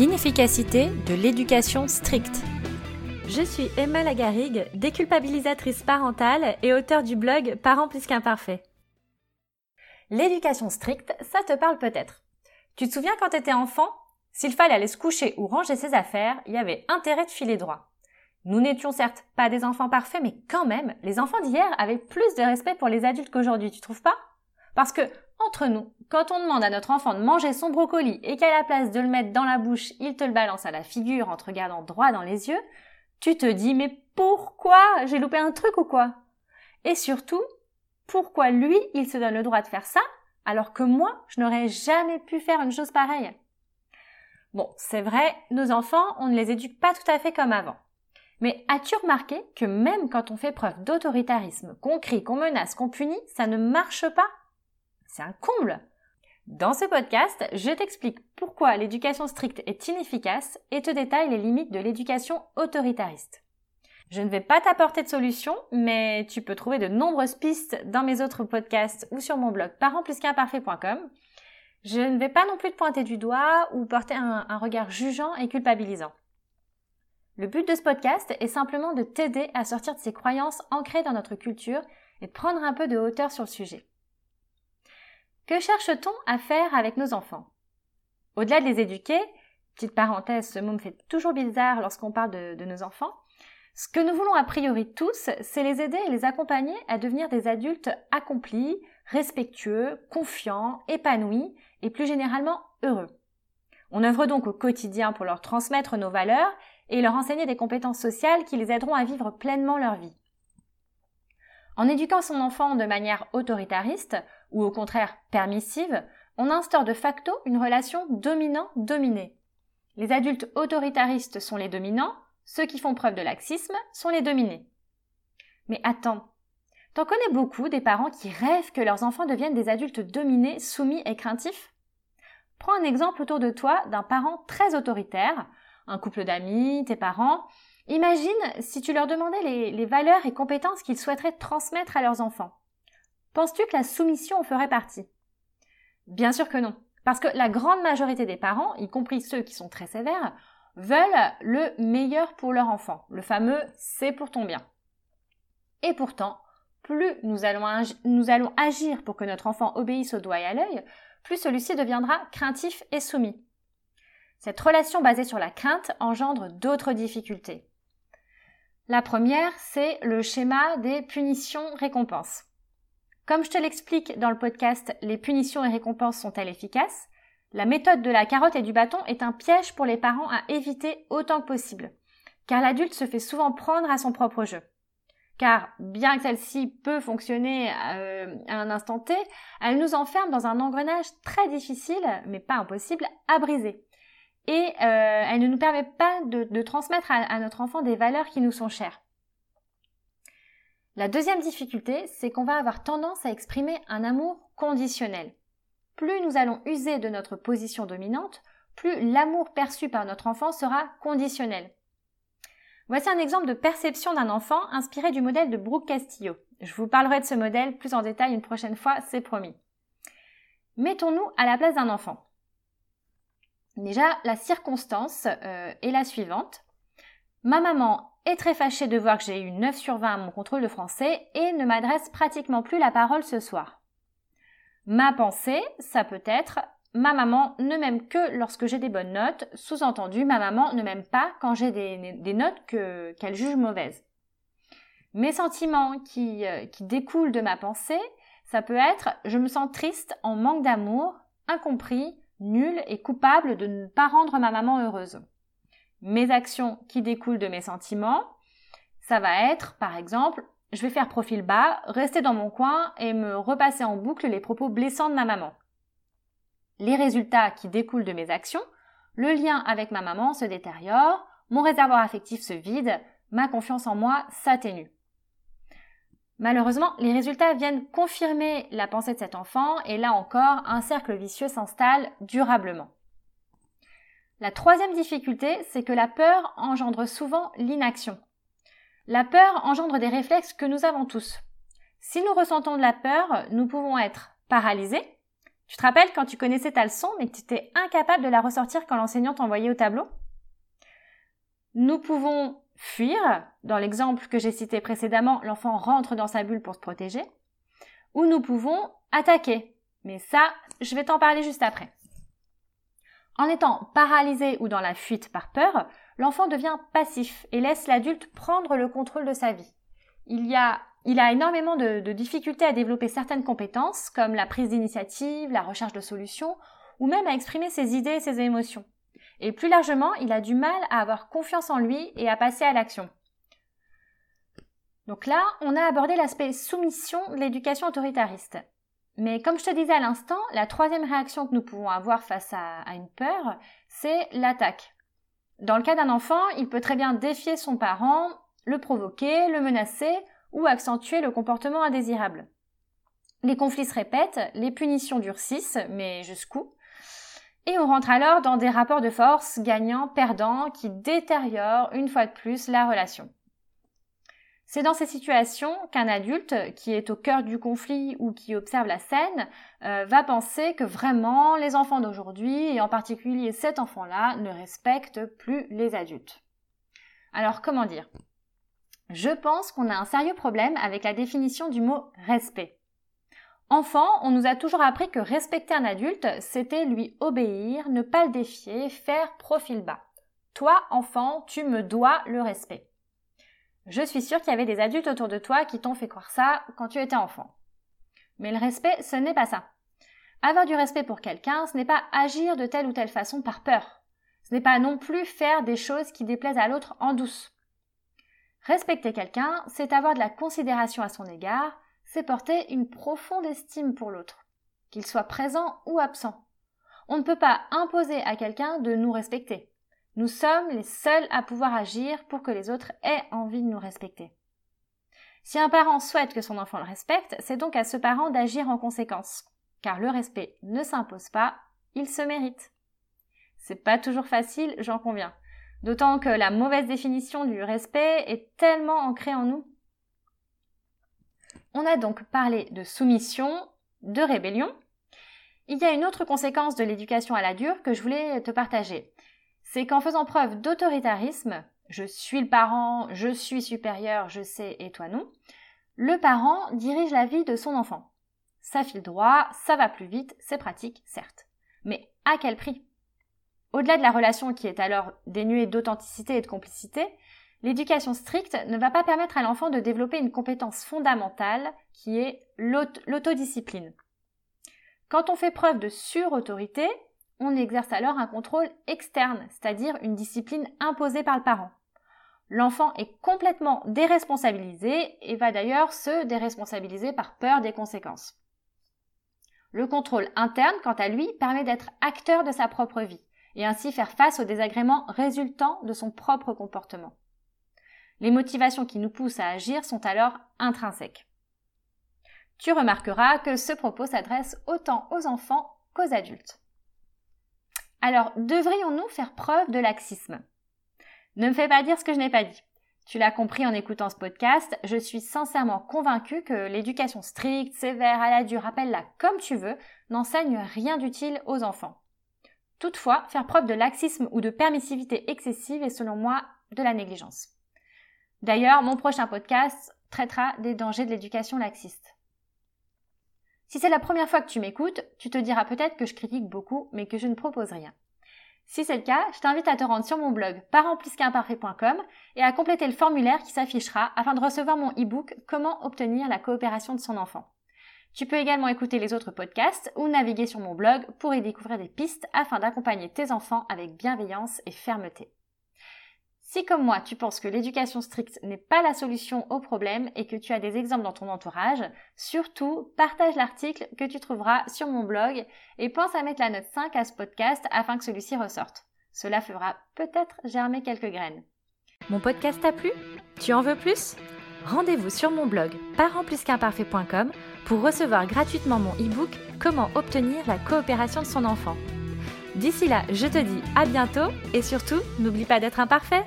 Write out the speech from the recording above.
l'inefficacité de l'éducation stricte. Je suis Emma Lagarigue, déculpabilisatrice parentale et auteure du blog Parents plus qu'imparfaits. L'éducation stricte, ça te parle peut-être. Tu te souviens quand tu étais enfant? S'il fallait aller se coucher ou ranger ses affaires, il y avait intérêt de filer droit. Nous n'étions certes pas des enfants parfaits, mais quand même, les enfants d'hier avaient plus de respect pour les adultes qu'aujourd'hui, tu trouves pas? Parce que, entre nous, quand on demande à notre enfant de manger son brocoli et qu'à la place de le mettre dans la bouche, il te le balance à la figure en te regardant droit dans les yeux, tu te dis mais pourquoi J'ai loupé un truc ou quoi? Et surtout, pourquoi lui, il se donne le droit de faire ça alors que moi, je n'aurais jamais pu faire une chose pareille? Bon, c'est vrai, nos enfants, on ne les éduque pas tout à fait comme avant. Mais as-tu remarqué que même quand on fait preuve d'autoritarisme, qu'on crie, qu'on menace, qu'on punit, ça ne marche pas? C'est un comble Dans ce podcast, je t'explique pourquoi l'éducation stricte est inefficace et te détaille les limites de l'éducation autoritariste. Je ne vais pas t'apporter de solution, mais tu peux trouver de nombreuses pistes dans mes autres podcasts ou sur mon blog parentsplusqu'imparfait.com. Je ne vais pas non plus te pointer du doigt ou porter un, un regard jugeant et culpabilisant. Le but de ce podcast est simplement de t'aider à sortir de ces croyances ancrées dans notre culture et de prendre un peu de hauteur sur le sujet. Que cherche-t-on à faire avec nos enfants? Au-delà de les éduquer, petite parenthèse, ce mot me fait toujours bizarre lorsqu'on parle de, nos enfants, ce que nous voulons a priori tous, c'est les aider et les accompagner à devenir des adultes accomplis, respectueux, confiants, épanouis et plus généralement heureux. On œuvre donc au quotidien pour leur transmettre nos valeurs et leur enseigner des compétences sociales qui les aideront à vivre pleinement leur vie. En éduquant son enfant de manière autoritariste ou au contraire permissive, on instaure de facto une relation dominant-dominé. Les adultes autoritaristes sont les dominants, ceux qui font preuve de laxisme sont les dominés. Mais attends, t'en connais beaucoup des parents qui rêvent que leurs enfants deviennent des adultes dominés, soumis et craintifs? Prends un exemple autour de toi d'un parent très autoritaire, un couple d'amis, tes parents. Imagine si tu leur demandais les, les valeurs et compétences qu'ils souhaiteraient transmettre à leurs enfants. Penses-tu que la soumission en ferait partie? Bien sûr que non. Parce que la grande majorité des parents, y compris ceux qui sont très sévères, veulent le meilleur pour leur enfant, le fameux c'est pour ton bien. Et pourtant, plus nous allons, nous allons agir pour que notre enfant obéisse au doigt et à l'œil, plus celui-ci deviendra craintif et soumis. Cette relation basée sur la crainte engendre d'autres difficultés. La première, c'est le schéma des punitions-récompenses. Comme je te l'explique dans le podcast Les punitions et récompenses sont-elles efficaces? La méthode de la carotte et du bâton est un piège pour les parents à éviter autant que possible, car l'adulte se fait souvent prendre à son propre jeu. Car bien que celle-ci peut fonctionner euh, à un instant T, elle nous enferme dans un engrenage très difficile, mais pas impossible, à briser. Et euh, elle ne nous permet pas de, transmettre à notre enfant des valeurs qui nous sont chères. La deuxième difficulté, c'est qu'on va avoir tendance à exprimer un amour conditionnel plus nous allons user de notre position dominante, plus l'amour perçu par notre enfant sera conditionnel. Voici un exemple de perception d'un enfant inspiré du modèle de Brooke Castillo. Je vous parlerai de ce modèle plus en détail une prochaine fois, c'est promis. Mettons-nous à la place d'un enfant. Déjà, la circonstance euh, est la suivante. Ma maman est très fâchée de voir que j'ai eu 9 sur 20 à mon contrôle de français et ne m'adresse pratiquement plus la parole ce soir. Ma pensée, ça peut être ma maman ne m'aime que lorsque j'ai des bonnes notes, sous-entendu ma maman ne m'aime pas quand j'ai des, notes qu'elle juge mauvaises. Mes sentiments qui, euh, qui découlent de ma pensée, ça peut être je me sens triste, en manque d'amour, incompris, nul et coupable de ne pas rendre ma maman heureuse. Mes actions qui découlent de mes sentiments, ça va être par exemple je vais faire profil bas, rester dans mon coin et me repasser en boucle les propos blessants de ma maman. Les résultats qui découlent de mes actions, le lien avec ma maman se détériore, mon réservoir affectif se vide, ma confiance en moi s'atténue. Malheureusement, les résultats viennent confirmer la pensée de cet enfant et là encore, un cercle vicieux s'installe durablement. La troisième difficulté, c'est que la peur engendre souvent l'inaction. La peur engendre des réflexes que nous avons tous. Si nous ressentons de la peur, nous pouvons être paralysés, Tu te rappelles quand tu connaissais ta leçon mais que tu étais incapable de la ressortir quand l'enseignant t'envoyait au tableau? Nous pouvons fuir. Dans l'exemple que j'ai cité précédemment, l'enfant rentre dans sa bulle pour se protéger. Ou nous pouvons attaquer. Mais ça, je vais t'en parler juste après. En étant paralysé ou dans la fuite par peur, l'enfant devient passif et laisse l'adulte prendre le contrôle de sa vie. Il, a, énormément de difficultés à développer certaines compétences, comme la prise d'initiative, la recherche de solutions, ou même à exprimer ses idées et ses émotions. Et plus largement, il a du mal à avoir confiance en lui et à passer à l'action. Donc là, on a abordé l'aspect soumission de l'éducation autoritariste. Mais comme je te disais à l'instant, la troisième réaction que nous pouvons avoir face à, une peur, c'est l'attaque. Dans le cas d'un enfant, il peut très bien défier son parent, le provoquer, le menacer ou accentuer le comportement indésirable. Les conflits se répètent, les punitions durcissent, mais jusqu'où? Et on rentre alors dans des rapports de force gagnant-perdant qui détériorent une fois de plus la relation. C'est dans ces situations qu'un adulte qui est au cœur du conflit ou qui observe la scène euh, va penser que vraiment les enfants d'aujourd'hui, et en particulier cet enfant-là, ne respectent plus les adultes. Alors comment dire? Je pense qu'on a un sérieux problème avec la définition du mot respect. Enfant, on nous a toujours appris que respecter un adulte, c'était lui obéir, ne pas le défier, faire profil bas. Toi, enfant, tu me dois le respect. Je suis sûre qu'il y avait des adultes autour de toi qui t'ont fait croire ça quand tu étais enfant. Mais le respect, ce n'est pas ça. Avoir du respect pour quelqu'un, ce n'est pas agir de telle ou telle façon par peur. Ce n'est pas non plus faire des choses qui déplaisent à l'autre en douce. Respecter quelqu'un, c'est avoir de la considération à son égard, c'est porter une profonde estime pour l'autre, qu'il soit présent ou absent. On ne peut pas imposer à quelqu'un de nous respecter. Nous sommes les seuls à pouvoir agir pour que les autres aient envie de nous respecter. Si un parent souhaite que son enfant le respecte, c'est donc à ce parent d'agir en conséquence. Car le respect ne s'impose pas, il se mérite. C'est pas toujours facile, j'en conviens. D'autant que la mauvaise définition du respect est tellement ancrée en nous. On a donc parlé de soumission, de rébellion. Il y a une autre conséquence de l'éducation à la dure que je voulais te partager c'est qu'en faisant preuve d'autoritarisme, je suis le parent, je suis supérieur, je sais et toi non, le parent dirige la vie de son enfant. Ça file droit, ça va plus vite, c'est pratique, certes. Mais à quel prix? Au-delà de la relation qui est alors dénuée d'authenticité et de complicité, l'éducation stricte ne va pas permettre à l'enfant de développer une compétence fondamentale qui est l'autodiscipline. Quand on fait preuve de surautorité, on exerce alors un contrôle externe, c'est-à-dire une discipline imposée par le parent. L'enfant est complètement déresponsabilisé et va d'ailleurs se déresponsabiliser par peur des conséquences. Le contrôle interne, quant à lui, permet d'être acteur de sa propre vie et ainsi faire face aux désagréments résultant de son propre comportement. Les motivations qui nous poussent à agir sont alors intrinsèques. Tu remarqueras que ce propos s'adresse autant aux enfants qu'aux adultes. Alors, devrions-nous faire preuve de laxisme? Ne me fais pas dire ce que je n'ai pas dit. Tu l'as compris en écoutant ce podcast, je suis sincèrement convaincue que l'éducation stricte, sévère, à la dure, appelle-la comme tu veux, n'enseigne rien d'utile aux enfants. Toutefois, faire preuve de laxisme ou de permissivité excessive est selon moi de la négligence. D'ailleurs, mon prochain podcast traitera des dangers de l'éducation laxiste. Si c'est la première fois que tu m'écoutes, tu te diras peut-être que je critique beaucoup, mais que je ne propose rien. Si c'est le cas, je t'invite à te rendre sur mon blog parentplusqu'imparfait.com et à compléter le formulaire qui s'affichera afin de recevoir mon e-book Comment obtenir la coopération de son enfant. Tu peux également écouter les autres podcasts ou naviguer sur mon blog pour y découvrir des pistes afin d'accompagner tes enfants avec bienveillance et fermeté. Si comme moi tu penses que l'éducation stricte n'est pas la solution au problème et que tu as des exemples dans ton entourage, surtout partage l'article que tu trouveras sur mon blog et pense à mettre la note 5 à ce podcast afin que celui-ci ressorte. Cela fera peut-être germer quelques graines. Mon podcast t'a plu? Tu en veux plus? Rendez-vous sur mon blog parentplusqu'imparfait.com pour recevoir gratuitement mon e-book Comment obtenir la coopération de son enfant. D'ici là, je te dis à bientôt et surtout, n'oublie pas d'être imparfait